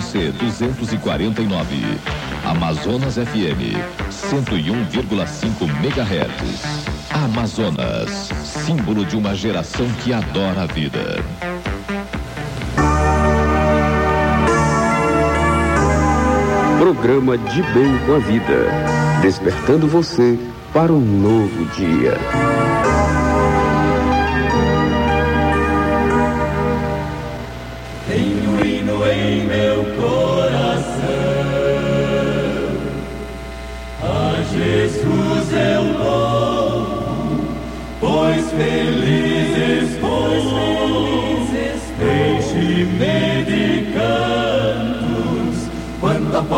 você 249. Amazonas FM 101,5 MHz. Amazonas, símbolo de uma geração que adora a vida. Programa De Bem com a Vida. Despertando você para um novo dia.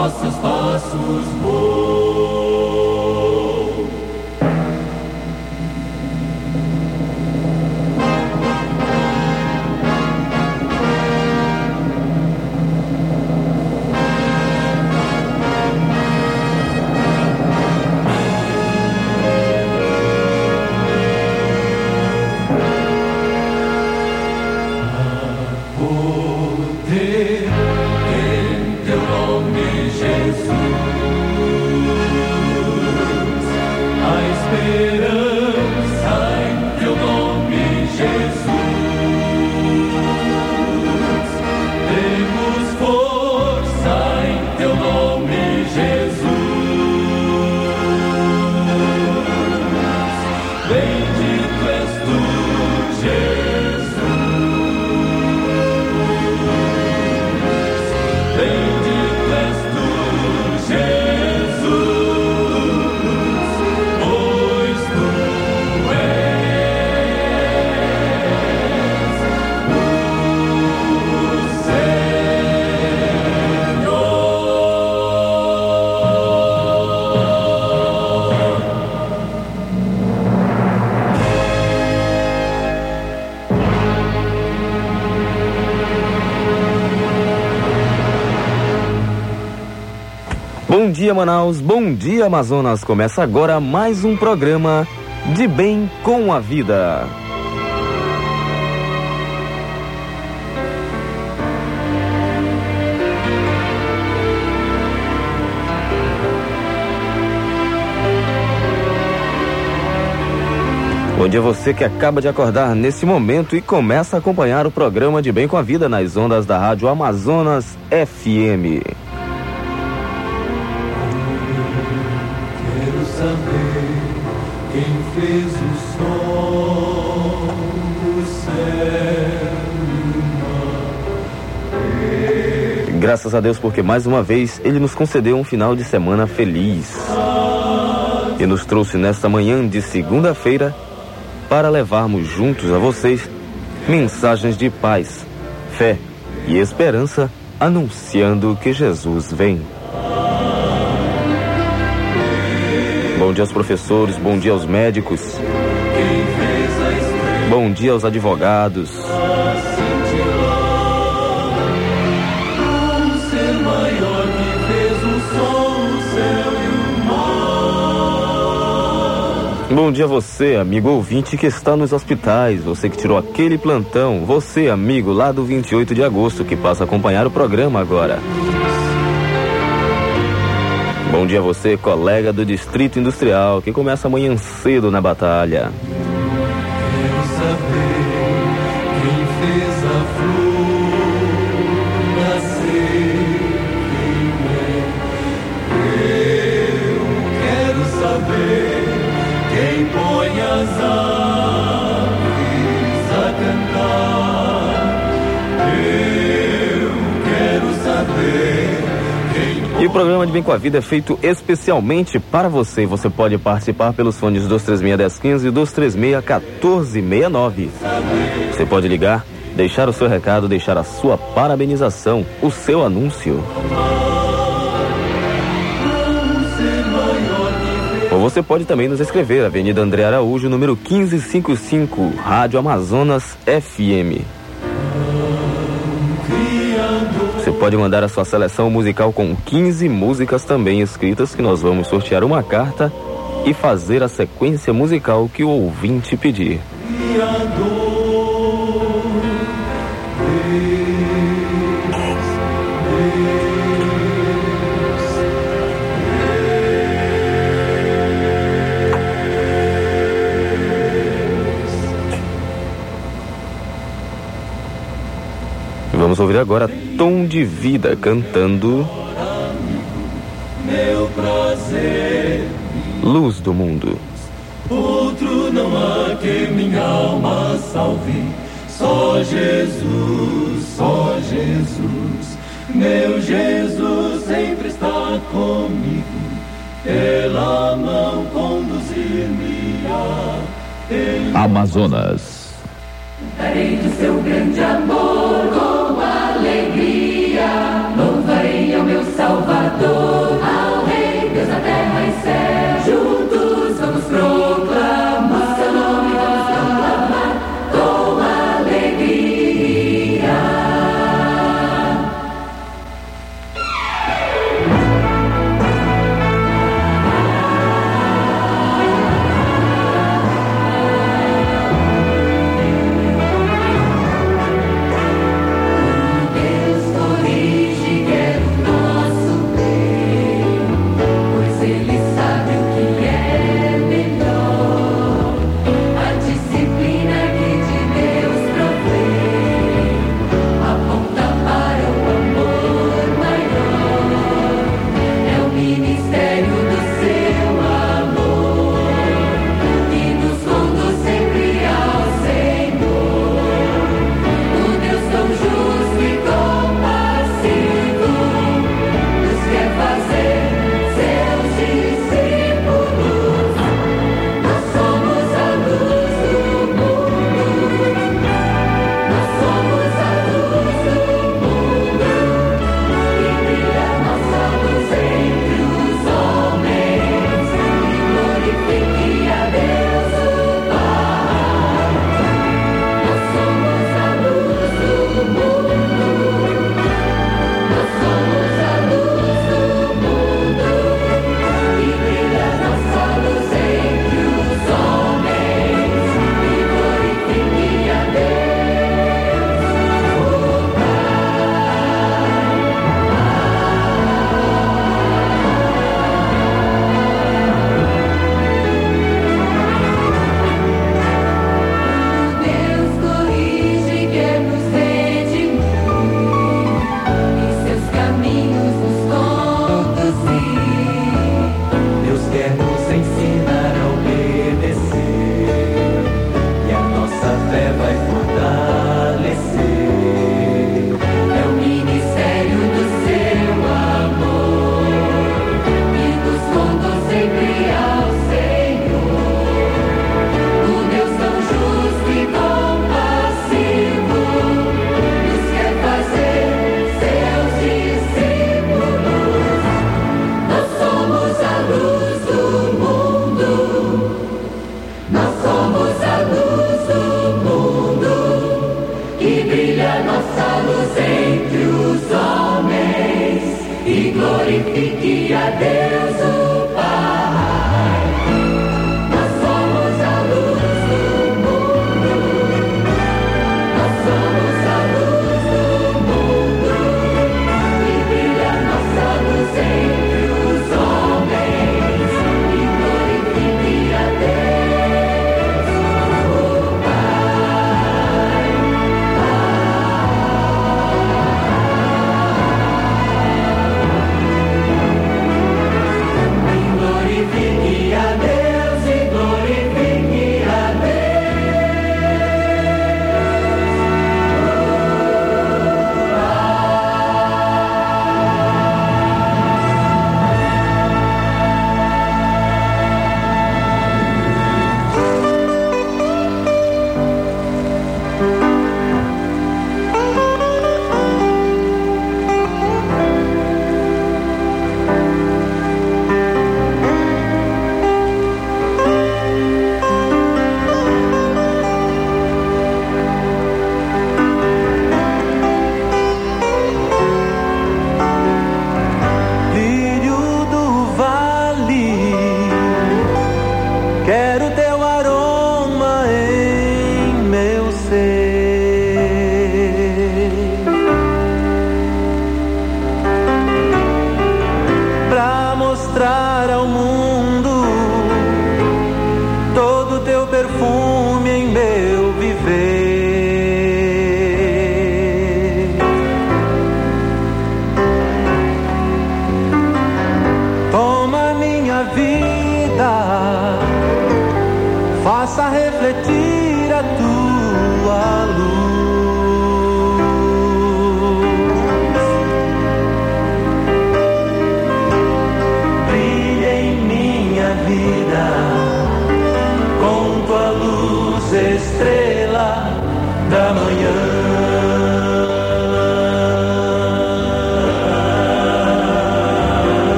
Vossos passos vou. Dia, Manaus. Bom dia, Amazonas. Começa agora mais um programa de Bem com a Vida. Bom dia você que acaba de acordar nesse momento e começa a acompanhar o programa de Bem com a Vida nas ondas da Rádio Amazonas FM. Graças a Deus, porque mais uma vez Ele nos concedeu um final de semana feliz. E nos trouxe nesta manhã de segunda-feira para levarmos juntos a vocês mensagens de paz, fé e esperança, anunciando que Jesus vem. Bom dia aos professores, bom dia aos médicos, bom dia aos advogados, Bom dia você, amigo ouvinte que está nos hospitais, você que tirou aquele plantão, você, amigo lá do 28 de agosto que passa a acompanhar o programa agora. Bom dia você, colega do Distrito Industrial, que começa amanhã cedo na batalha. E o programa de Bem com a Vida é feito especialmente para você. Você pode participar pelos fones 236-1015 e 236-1469. Você pode ligar, deixar o seu recado, deixar a sua parabenização, o seu anúncio. Ou você pode também nos escrever, Avenida André Araújo, número 1555, Rádio Amazonas FM. Você pode mandar a sua seleção musical com 15 músicas também escritas que nós vamos sortear uma carta e fazer a sequência musical que o ouvinte pedir. Vamos ouvir agora Tom de Vida cantando. Meu prazer. Luz do mundo. Outro não há que minha alma salve. Só Jesus, só Jesus. Meu Jesus sempre está comigo. Pela mão conduzir-me a Amazonas. Darei do seu grande amor. Salvador.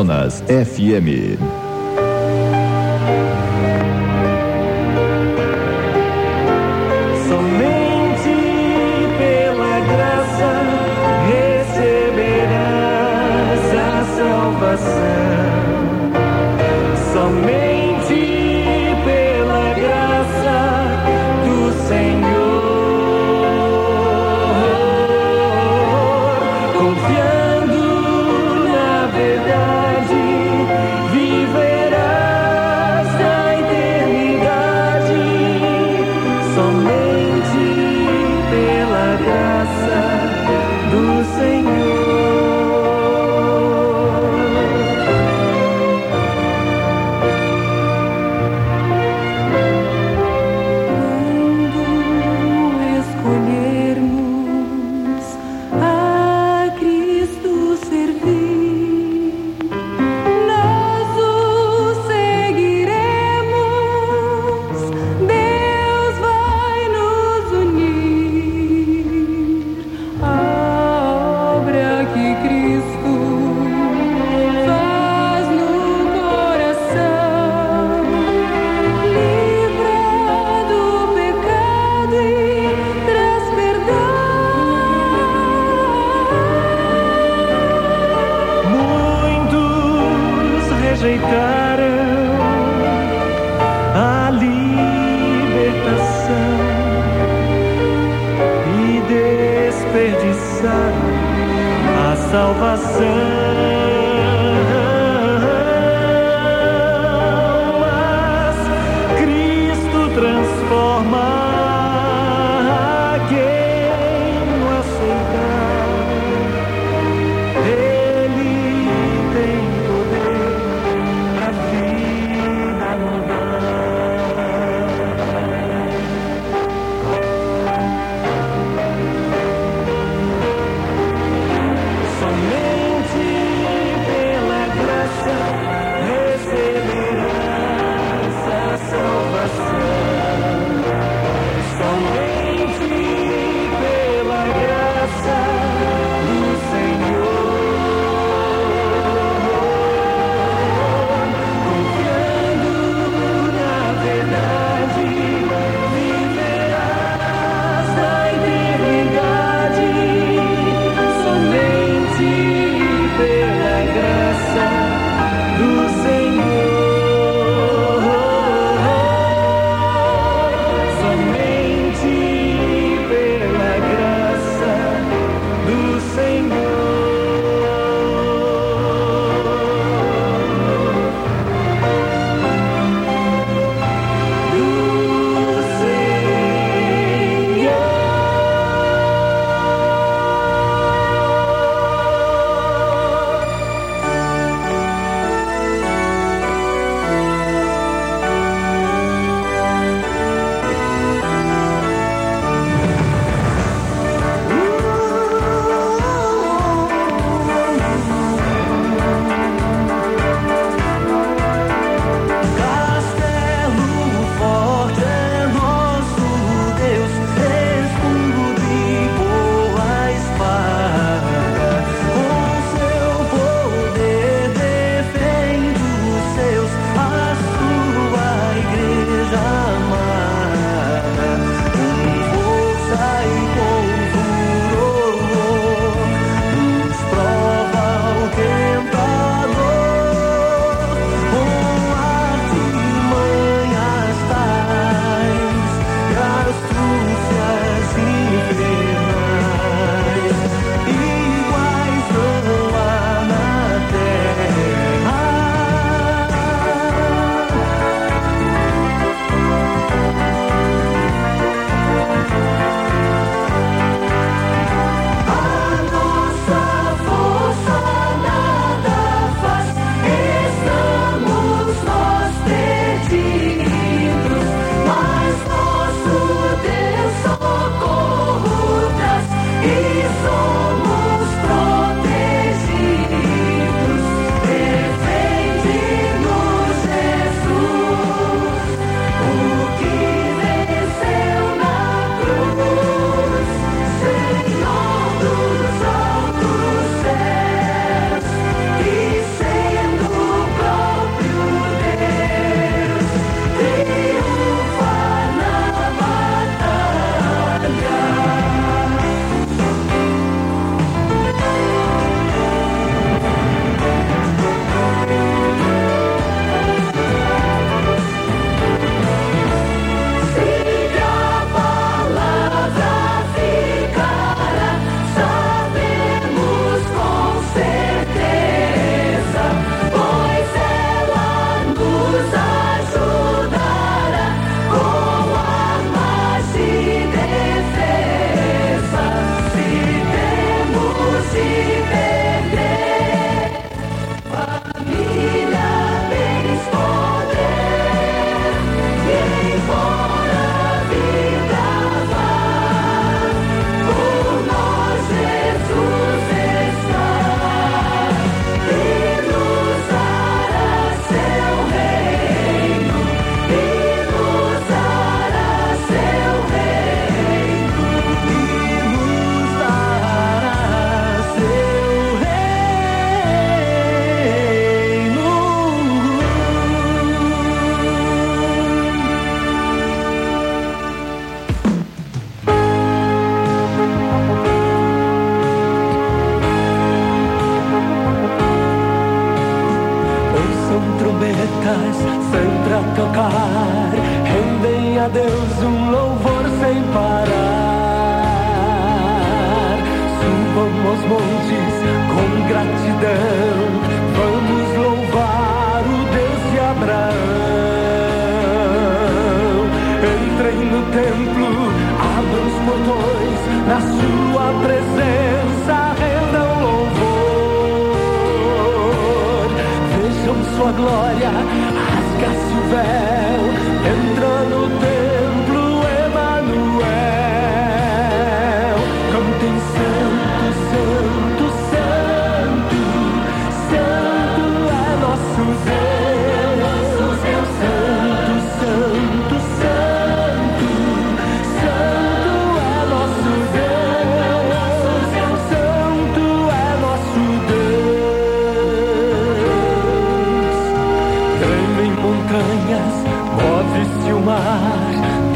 Amazonas FM.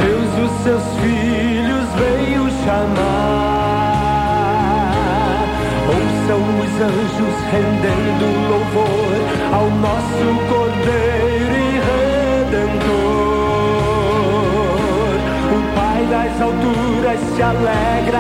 Deus os seus filhos veio chamar. Ouçam os anjos rendendo louvor ao nosso Cordeiro e Redentor. O Pai das alturas se alegra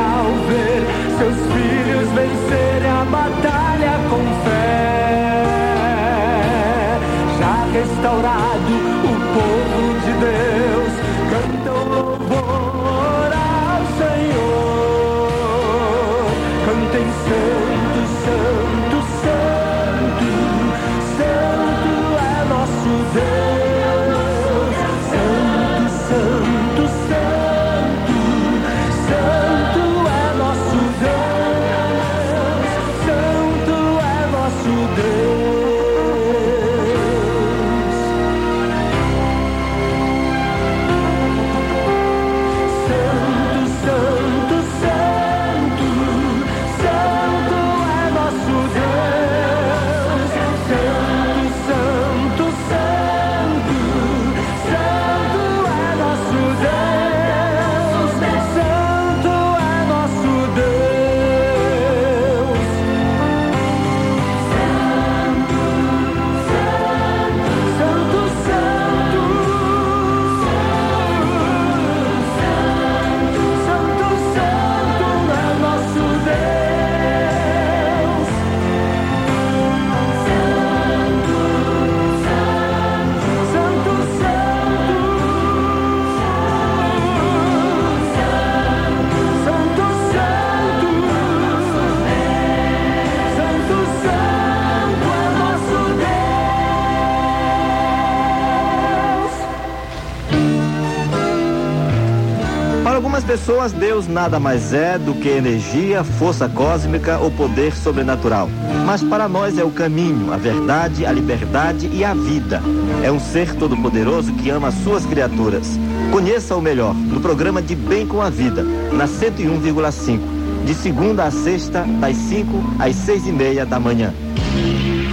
pessoas, Deus nada mais é do que energia, força cósmica ou poder sobrenatural. Mas para nós é o caminho, a verdade, a liberdade e a vida. É um ser todo-poderoso que ama as suas criaturas. Conheça o melhor no programa De Bem com a Vida, na 101,5. De segunda a sexta, das 5 às seis e meia da manhã.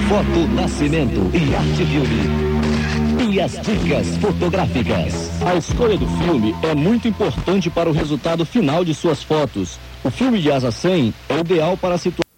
Foto Nascimento e Arte Filme. E as dicas fotográficas. A escolha do filme é muito importante para o resultado final de suas fotos. O filme de Asa 100 é ideal para situar.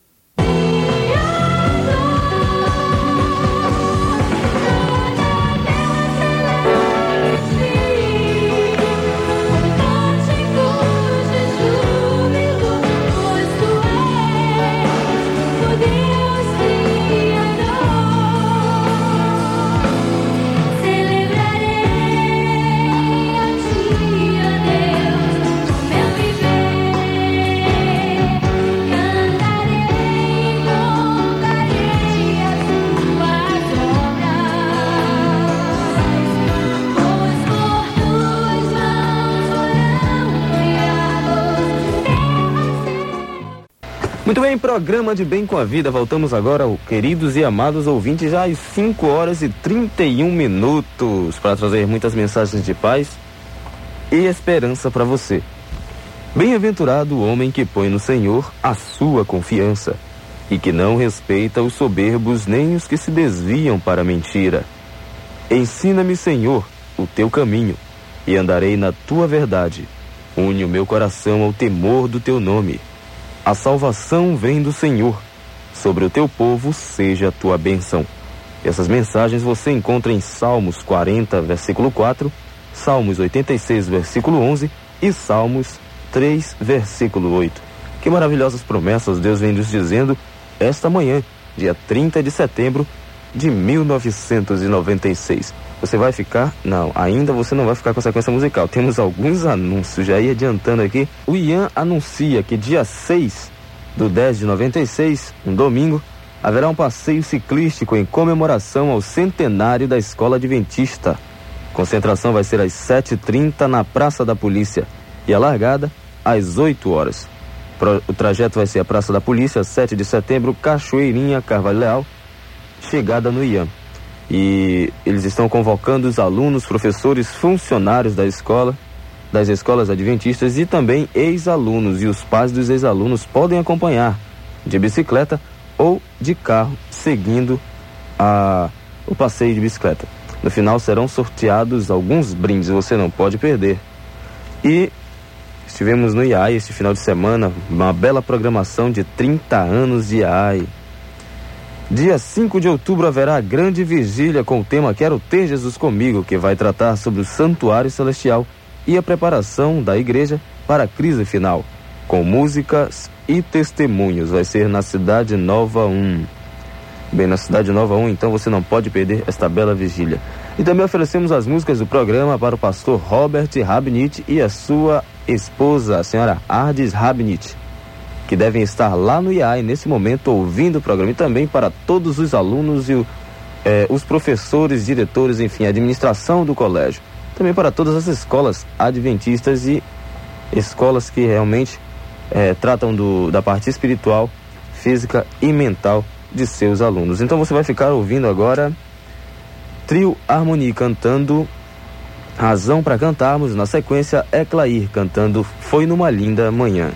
Programa de Bem com a Vida. Voltamos agora, queridos e amados ouvintes, já às 5 horas e 31 minutos, para trazer muitas mensagens de paz e esperança para você. Bem-aventurado o homem que põe no Senhor a sua confiança e que não respeita os soberbos nem os que se desviam para a mentira. Ensina-me, Senhor, o teu caminho e andarei na tua verdade. Une o meu coração ao temor do teu nome. A salvação vem do Senhor. Sobre o teu povo seja a tua bênção. Essas mensagens você encontra em Salmos 40, versículo 4, Salmos 86, versículo 11 e Salmos 3, versículo 8. Que maravilhosas promessas Deus vem nos dizendo esta manhã, dia 30 de setembro de 1996. Você vai ficar? Não, ainda você não vai ficar com a sequência musical. Temos alguns anúncios, já ia adiantando aqui. O Ian anuncia que dia 6 do 10 de 96, um domingo, haverá um passeio ciclístico em comemoração ao centenário da Escola Adventista. Concentração vai ser às 7h30 na Praça da Polícia e a largada às 8 horas. O trajeto vai ser a Praça da Polícia, 7 de setembro, Cachoeirinha, Carvalho Leal, chegada no IAM. E eles estão convocando os alunos, professores, funcionários da escola, das escolas adventistas e também ex-alunos. E os pais dos ex-alunos podem acompanhar de bicicleta ou de carro, seguindo a, o passeio de bicicleta. No final serão sorteados alguns brindes, você não pode perder. E estivemos no IAI este final de semana, uma bela programação de 30 anos de IAI. Dia 5 de outubro haverá grande vigília com o tema Quero Ter Jesus Comigo, que vai tratar sobre o santuário celestial e a preparação da igreja para a crise final, com músicas e testemunhos. Vai ser na Cidade Nova 1. Bem, na Cidade Nova 1, então você não pode perder esta bela vigília. E também oferecemos as músicas do programa para o pastor Robert Rabnit e a sua esposa, a senhora Ardis Rabnit que devem estar lá no IAI nesse momento ouvindo o programa e também para todos os alunos e o, eh, os professores, diretores, enfim, a administração do colégio. Também para todas as escolas adventistas e escolas que realmente eh, tratam do, da parte espiritual, física e mental de seus alunos. Então você vai ficar ouvindo agora Trio Harmonia cantando Razão para cantarmos, na sequência é Clair cantando Foi numa linda manhã.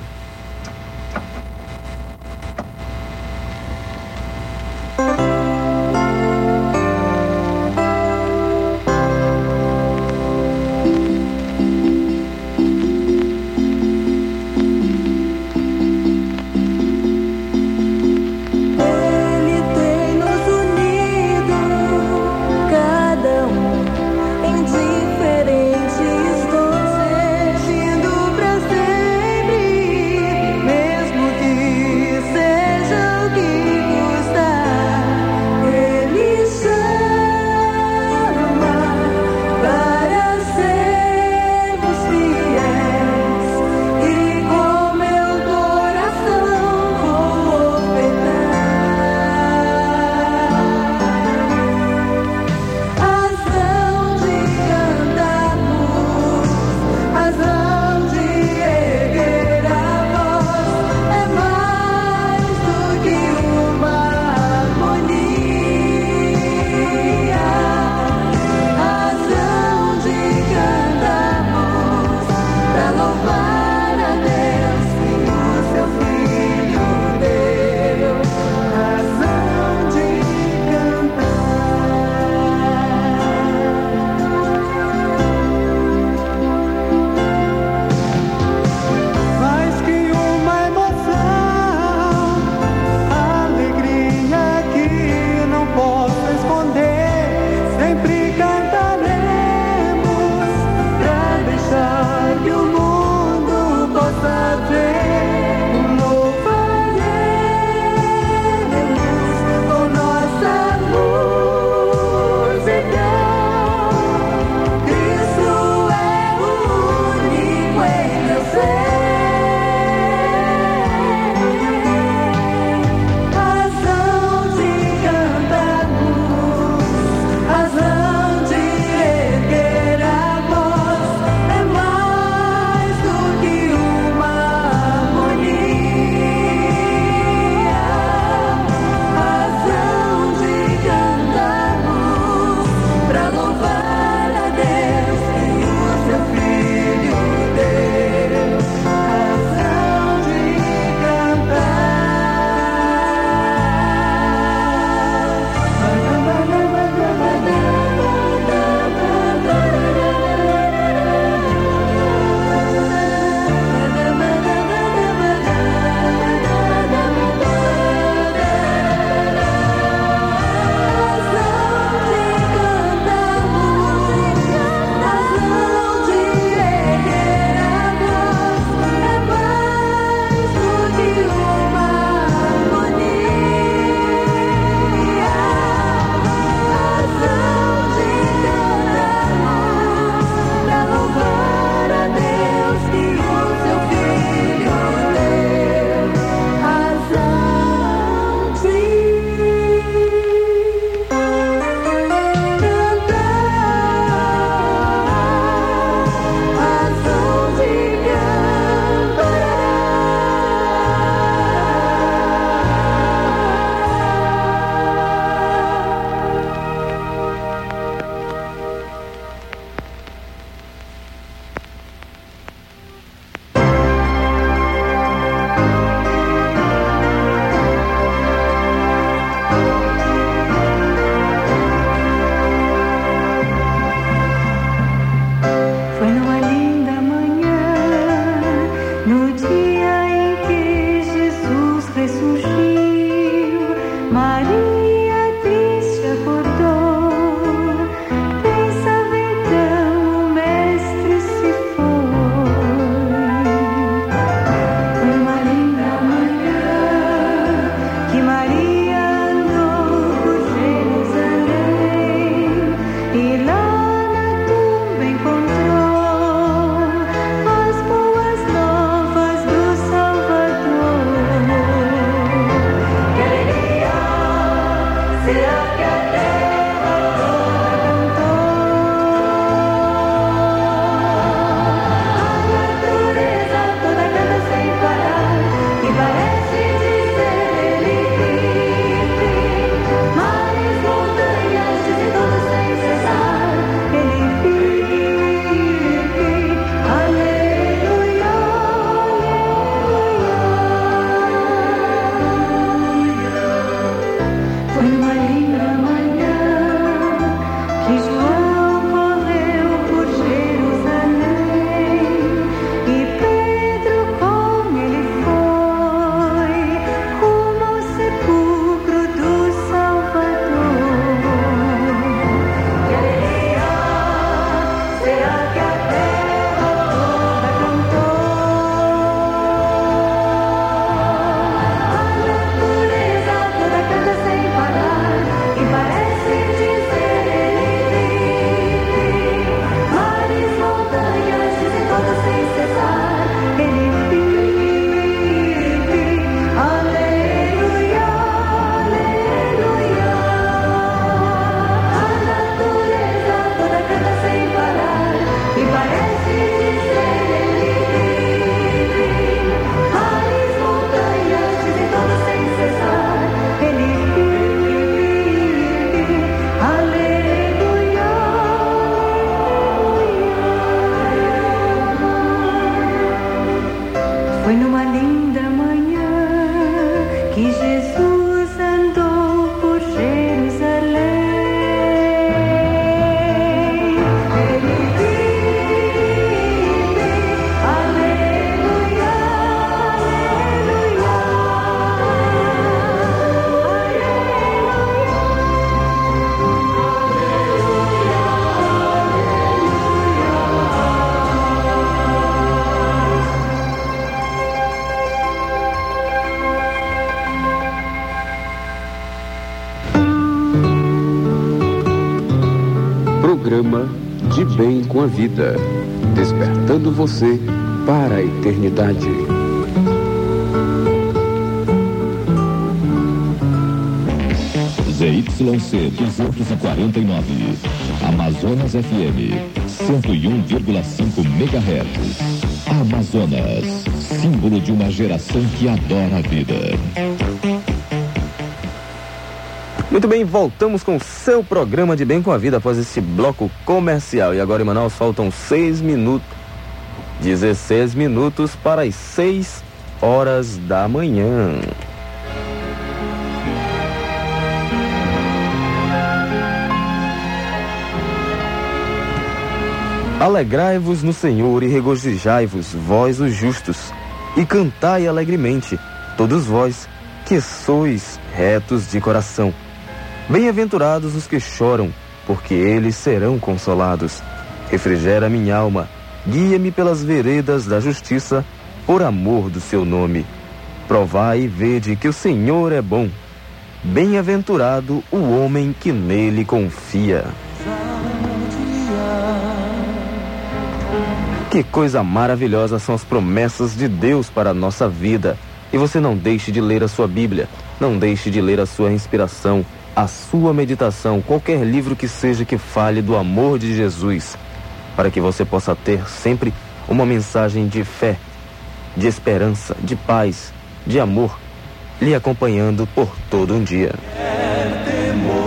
Vida. Despertando você para a eternidade. ZYC 249, Amazonas FM 101,5 MHz. Amazonas, símbolo de uma geração que adora a vida. Muito bem, voltamos com o seu programa de Bem com a Vida após esse bloco comercial. E agora em Manaus faltam 6 minutos, 16 minutos para as 6 horas da manhã. Alegrai-vos no Senhor e regozijai-vos, vós os justos, e cantai alegremente, todos vós que sois retos de coração. Bem-aventurados os que choram, porque eles serão consolados. Refrigera minha alma, guia-me pelas veredas da justiça, por amor do seu nome. Provai e vede que o Senhor é bom. Bem-aventurado o homem que nele confia. Que coisa maravilhosa são as promessas de Deus para a nossa vida. E você não deixe de ler a sua Bíblia, não deixe de ler a sua inspiração, a sua meditação, qualquer livro que seja que fale do amor de Jesus, para que você possa ter sempre uma mensagem de fé, de esperança, de paz, de amor, lhe acompanhando por todo um dia. O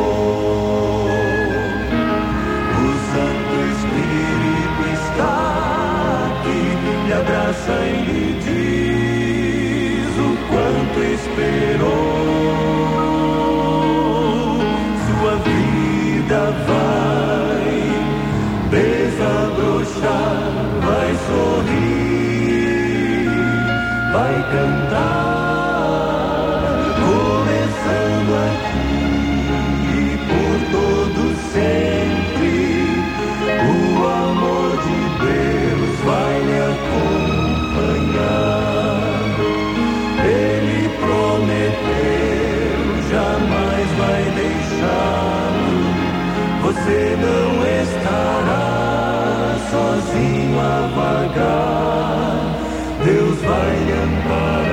sozinho a vagar. Deus vai lhe amparar.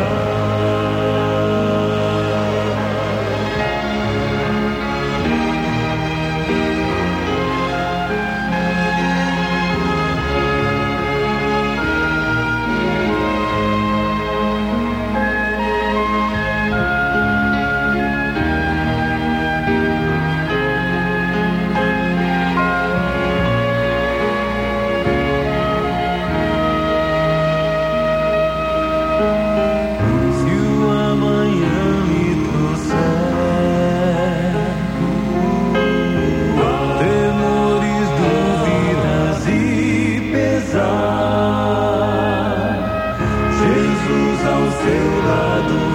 Seu lado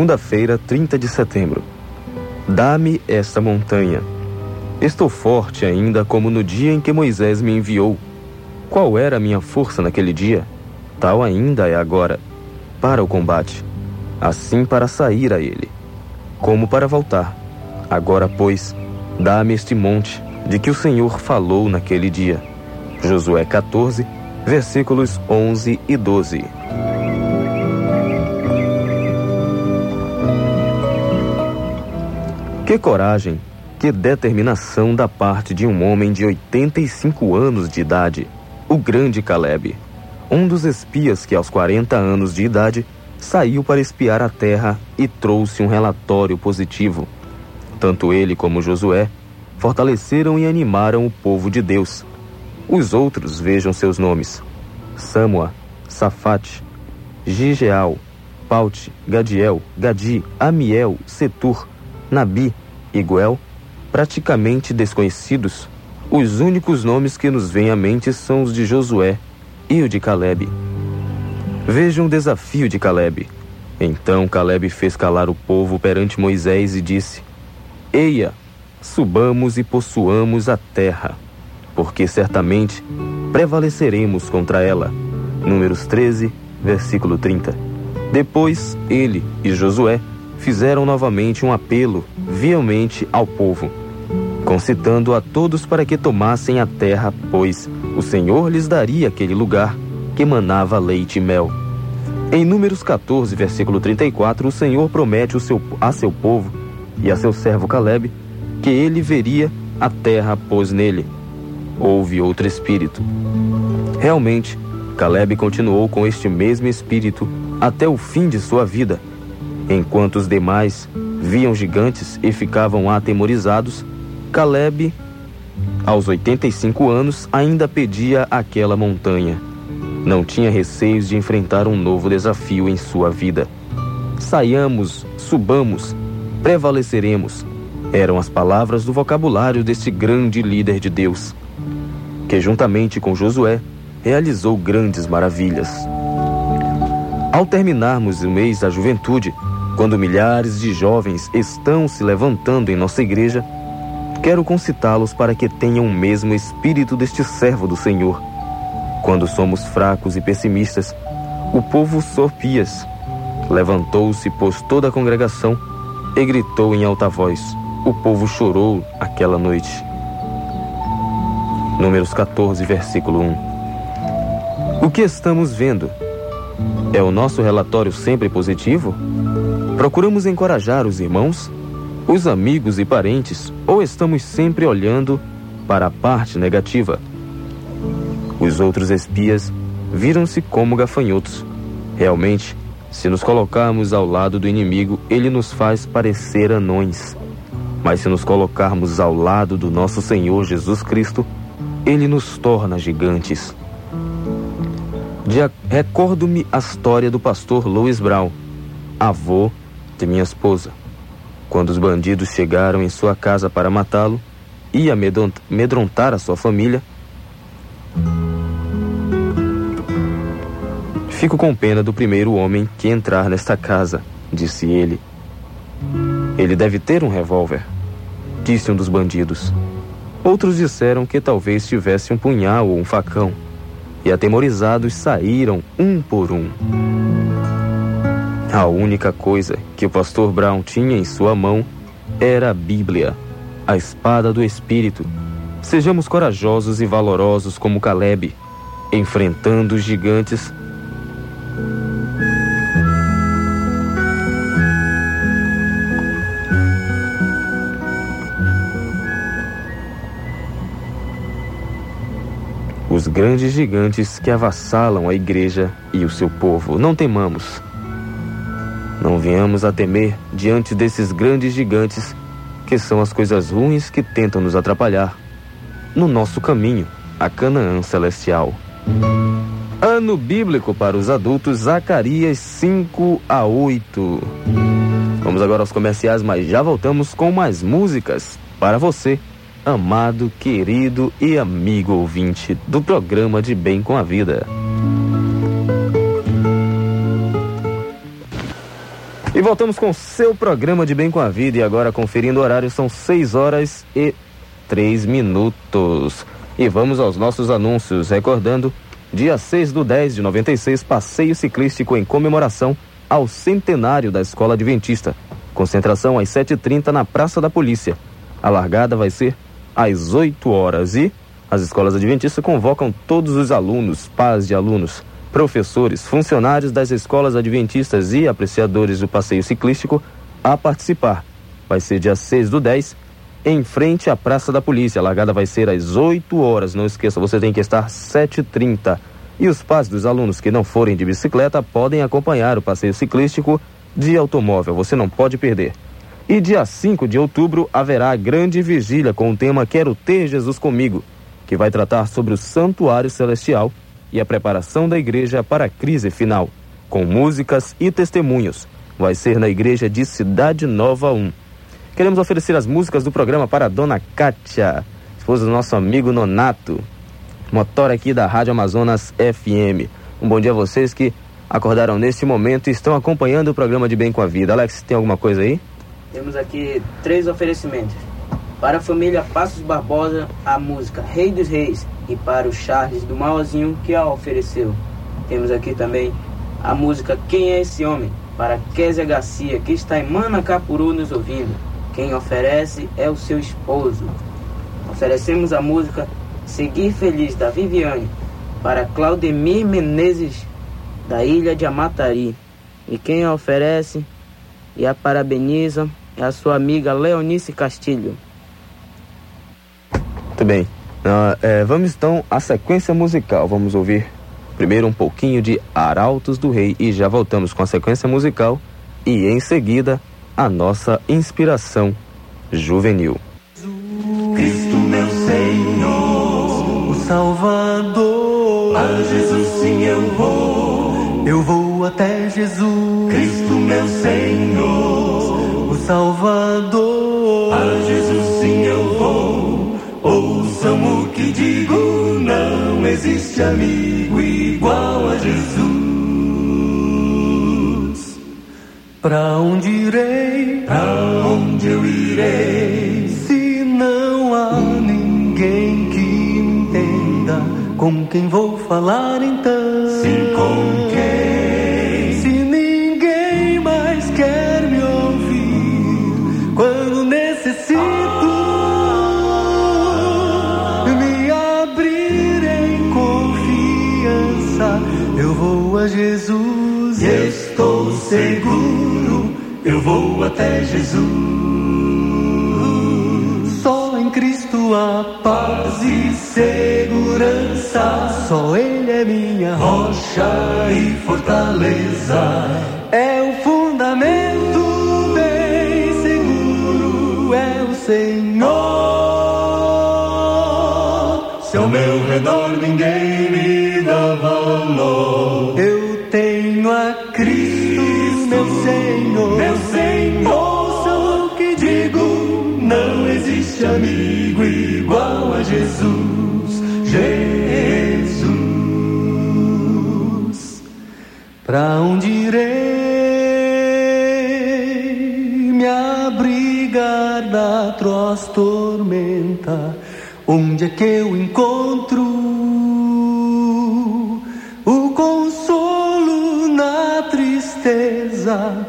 Segunda-feira, 30 de setembro. Dá-me esta montanha. Estou forte ainda como no dia em que Moisés me enviou. Qual era a minha força naquele dia? Tal ainda é agora, para o combate, assim para sair a ele, como para voltar. Agora, pois, dá-me este monte de que o Senhor falou naquele dia. Josué 14, versículos 11 e 12. Que coragem, que determinação da parte de um homem de 85 anos de idade, o grande Caleb, um dos espias que aos 40 anos de idade saiu para espiar a terra e trouxe um relatório positivo. Tanto ele como Josué fortaleceram e animaram o povo de Deus. Os outros vejam seus nomes: Samua, Safate, Gigeal, Paute, Gadiel, Gadi, Amiel, Setur, Nabi e Guel, praticamente desconhecidos. Os únicos nomes que nos vêm à mente são os de Josué e o de Caleb. Vejam o desafio de Caleb. Então Caleb fez calar o povo perante Moisés e disse: Eia, subamos e possuamos a terra, porque certamente prevaleceremos contra ela. Números 13, versículo 30. Depois ele e Josué fizeram novamente um apelo viamente ao povo, concitando a todos para que tomassem a terra, pois o Senhor lhes daria aquele lugar que manava leite e mel. Em Números 14, versículo 34, o Senhor promete o seu, a seu povo e a seu servo Caleb que ele veria a terra pôs nele. Houve outro espírito. Realmente, Caleb continuou com este mesmo espírito até o fim de sua vida. Enquanto os demais viam gigantes e ficavam atemorizados, Caleb, aos 85 anos, ainda pedia aquela montanha. Não tinha receios de enfrentar um novo desafio em sua vida. Saiamos, subamos, prevaleceremos. Eram as palavras do vocabulário deste grande líder de Deus, que juntamente com Josué realizou grandes maravilhas. Ao terminarmos o mês da juventude, quando milhares de jovens estão se levantando em nossa igreja, quero concitá-los para que tenham o mesmo espírito deste servo do Senhor. Quando somos fracos e pessimistas, o povo Sorpias levantou-se, pôs toda a congregação e gritou em alta voz. O povo chorou aquela noite. Números 14, versículo 1. O que estamos vendo? É o nosso relatório sempre positivo? Procuramos encorajar os irmãos, os amigos e parentes, ou estamos sempre olhando para a parte negativa? Os outros espias viram-se como gafanhotos. Realmente, se nos colocarmos ao lado do inimigo, ele nos faz parecer anões. Mas se nos colocarmos ao lado do nosso Senhor Jesus Cristo, ele nos torna gigantes. Recordo-me a história do pastor Louis Brown, avô de minha esposa. Quando os bandidos chegaram em sua casa para matá-lo e amedrontar a sua família, Fico com pena do primeiro homem que entrar nesta casa, disse ele. Ele deve ter um revólver, disse um dos bandidos. Outros disseram que talvez tivesse um punhal ou um facão, e atemorizados saíram um por um. A única coisa que o pastor Brown tinha em sua mão era a Bíblia, a espada do Espírito. Sejamos corajosos e valorosos como Caleb, enfrentando os gigantes. Os grandes gigantes que avassalam a igreja e o seu povo. Não temamos. Não venhamos a temer diante desses grandes gigantes que são as coisas ruins que tentam nos atrapalhar no nosso caminho a Canaã celestial. Ano bíblico para os adultos, Zacarias 5 a 8. Vamos agora aos comerciais, mas já voltamos com mais músicas para você, amado, querido e amigo ouvinte do programa de Bem com a Vida. E voltamos com seu programa de Bem com a Vida. E agora, conferindo o horário, são 6 horas e 3 minutos. E vamos aos nossos anúncios. Recordando, dia 6 do 10 de 96, passeio ciclístico em comemoração ao centenário da Escola Adventista. Concentração às 7h30 na Praça da Polícia. A largada vai ser às 8 horas e as escolas adventistas convocam todos os alunos, pais de alunos, professores, funcionários das escolas adventistas e apreciadores do passeio ciclístico a participar. Vai ser dia 6 do 10, em frente à Praça da Polícia. A largada vai ser às 8 horas. Não esqueça, você tem que estar 7h30. E os pais dos alunos que não forem de bicicleta podem acompanhar o passeio ciclístico de automóvel. Você não pode perder. E dia 5 de outubro haverá a grande vigília com o tema Quero Ter Jesus Comigo que vai tratar sobre o Santuário Celestial e a preparação da igreja para a crise final, com músicas e testemunhos. Vai ser na igreja de Cidade Nova 1. Queremos oferecer as músicas do programa para a dona Kátia, esposa do nosso amigo Nonato, motor aqui da Rádio Amazonas FM. Um bom dia a vocês que acordaram neste momento e estão acompanhando o programa de Bem com a Vida. Alex, tem alguma coisa aí? Temos aqui três oferecimentos. Para a família Passos Barbosa, a música Rei dos Reis. E para o Charles do Malzinho, que a ofereceu. Temos aqui também a música Quem é esse homem? Para Késia Garcia, que está em Manacapuru nos ouvindo. Quem oferece é o seu esposo. Oferecemos a música Seguir Feliz da Viviane para Claudemir Menezes da Ilha de Amatari. E quem a oferece e a parabeniza é a sua amiga Leonice Castilho. Muito bem. Uh, é, vamos então à sequência musical. Vamos ouvir primeiro um pouquinho de Arautos do Rei e já voltamos com a sequência musical e em seguida a nossa inspiração juvenil. Cristo meu Senhor, o Salvador. A Jesus sim eu vou. Eu vou até Jesus. Cristo meu Senhor, o Salvador. A Jesus digo, não existe amigo igual a Jesus. Pra onde irei? Pra onde eu irei? Se não há ninguém que entenda, com quem vou falar então? Sim, com eu vou até Jesus. Só em Cristo há paz e segurança, só Ele é minha rocha e fortaleza. É o fundamento bem seguro, é o Senhor. Se ao meu redor ninguém me dá valor, amigo igual a Jesus. Jesus. Pra onde irei me abrigar da atroz tormenta? Onde é que eu encontro o consolo na tristeza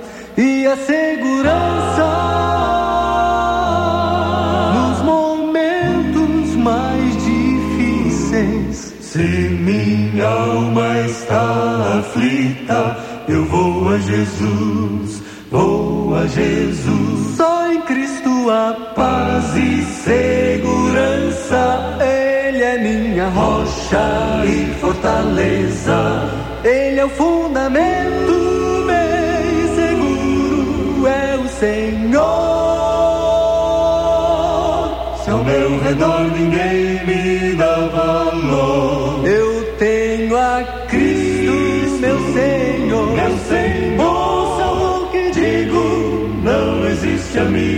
aflita, eu vou a Jesus, vou a Jesus. Só em Cristo há Paz e segurança, Ele é minha rocha e fortaleza. Ele é o fundamento bem seguro, é o Senhor. Se ao meu redor ninguém Senhor. Ouça o que digo, não existe amigo